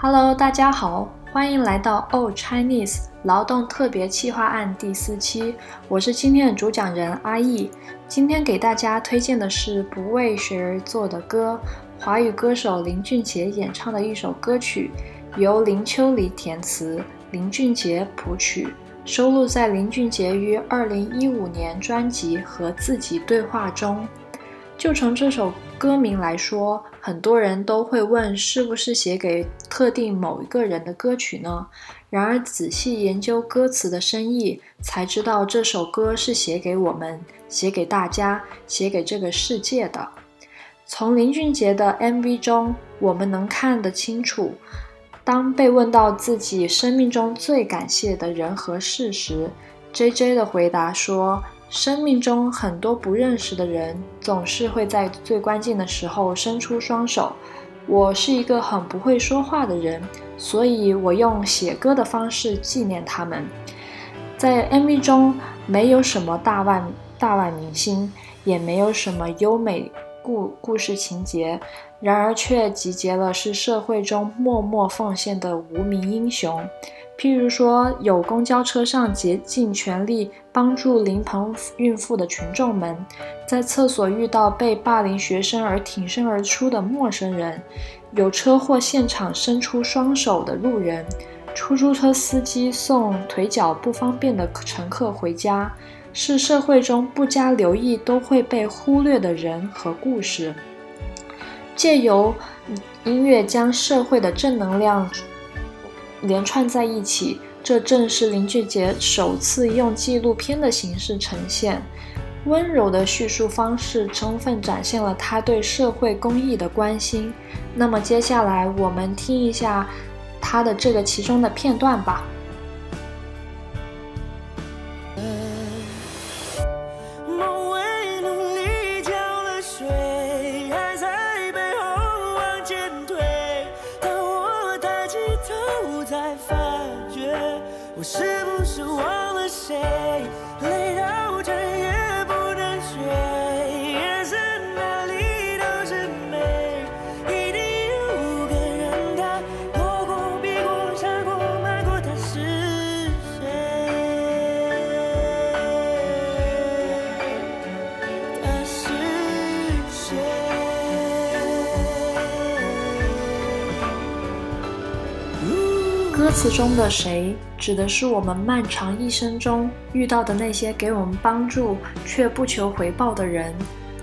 Hello，大家好，欢迎来到 Old Chinese 劳动特别企划案第四期，我是今天的主讲人阿易。今天给大家推荐的是《不为谁而作的歌》，华语歌手林俊杰演唱的一首歌曲，由林秋离填词，林俊杰谱曲，收录在林俊杰于2015年专辑《和自己对话》中。就从这首歌名来说，很多人都会问是不是写给特定某一个人的歌曲呢？然而仔细研究歌词的深意，才知道这首歌是写给我们、写给大家、写给这个世界的。从林俊杰的 MV 中，我们能看得清楚，当被问到自己生命中最感谢的人和事时，JJ 的回答说。生命中很多不认识的人，总是会在最关键的时候伸出双手。我是一个很不会说话的人，所以我用写歌的方式纪念他们。在 MV 中，没有什么大腕大腕明星，也没有什么优美故故事情节，然而却集结了是社会中默默奉献的无名英雄。譬如说，有公交车上竭尽全力帮助临盆孕妇的群众们，在厕所遇到被霸凌学生而挺身而出的陌生人，有车祸现场伸出双手的路人，出租车司机送腿脚不方便的乘客回家，是社会中不加留意都会被忽略的人和故事。借由音乐将社会的正能量。连串在一起，这正是林俊杰首次用纪录片的形式呈现，温柔的叙述方式充分展现了他对社会公益的关心。那么接下来我们听一下他的这个其中的片段吧。我是不是忘了谁？累到歌词中的谁？指的是我们漫长一生中遇到的那些给我们帮助却不求回报的人，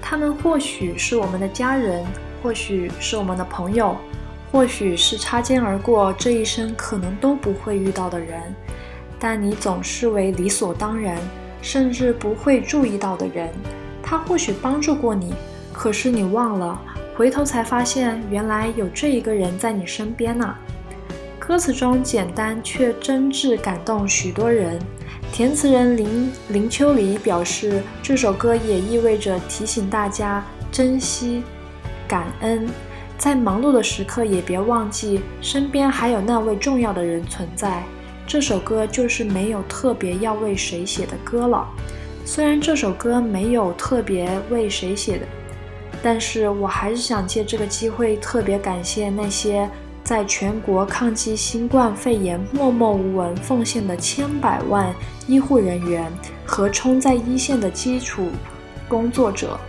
他们或许是我们的家人，或许是我们的朋友，或许是擦肩而过这一生可能都不会遇到的人，但你总视为理所当然，甚至不会注意到的人，他或许帮助过你，可是你忘了，回头才发现原来有这一个人在你身边呢。歌词中简单却真挚感动许多人。填词人林林秋离表示，这首歌也意味着提醒大家珍惜、感恩，在忙碌的时刻也别忘记身边还有那位重要的人存在。这首歌就是没有特别要为谁写的歌了。虽然这首歌没有特别为谁写的，但是我还是想借这个机会特别感谢那些。在全国抗击新冠肺炎默默无闻奉献的千百万医护人员和冲在一线的基础工作者，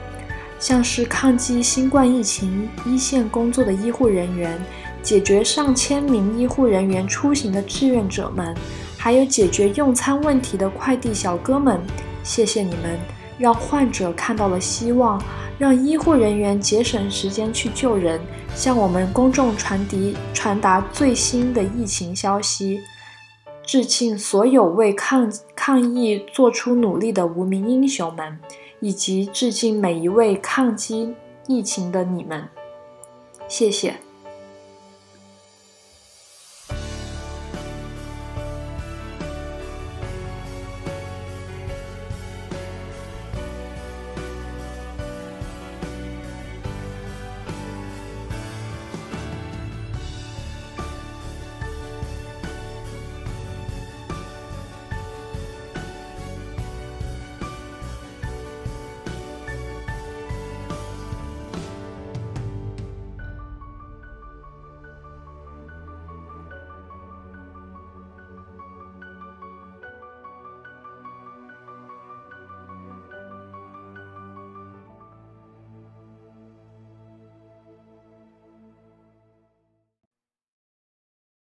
像是抗击新冠疫情一线工作的医护人员，解决上千名医护人员出行的志愿者们，还有解决用餐问题的快递小哥们，谢谢你们，让患者看到了希望。让医护人员节省时间去救人，向我们公众传递传达最新的疫情消息。致敬所有为抗抗疫做出努力的无名英雄们，以及致敬每一位抗击疫情的你们。谢谢。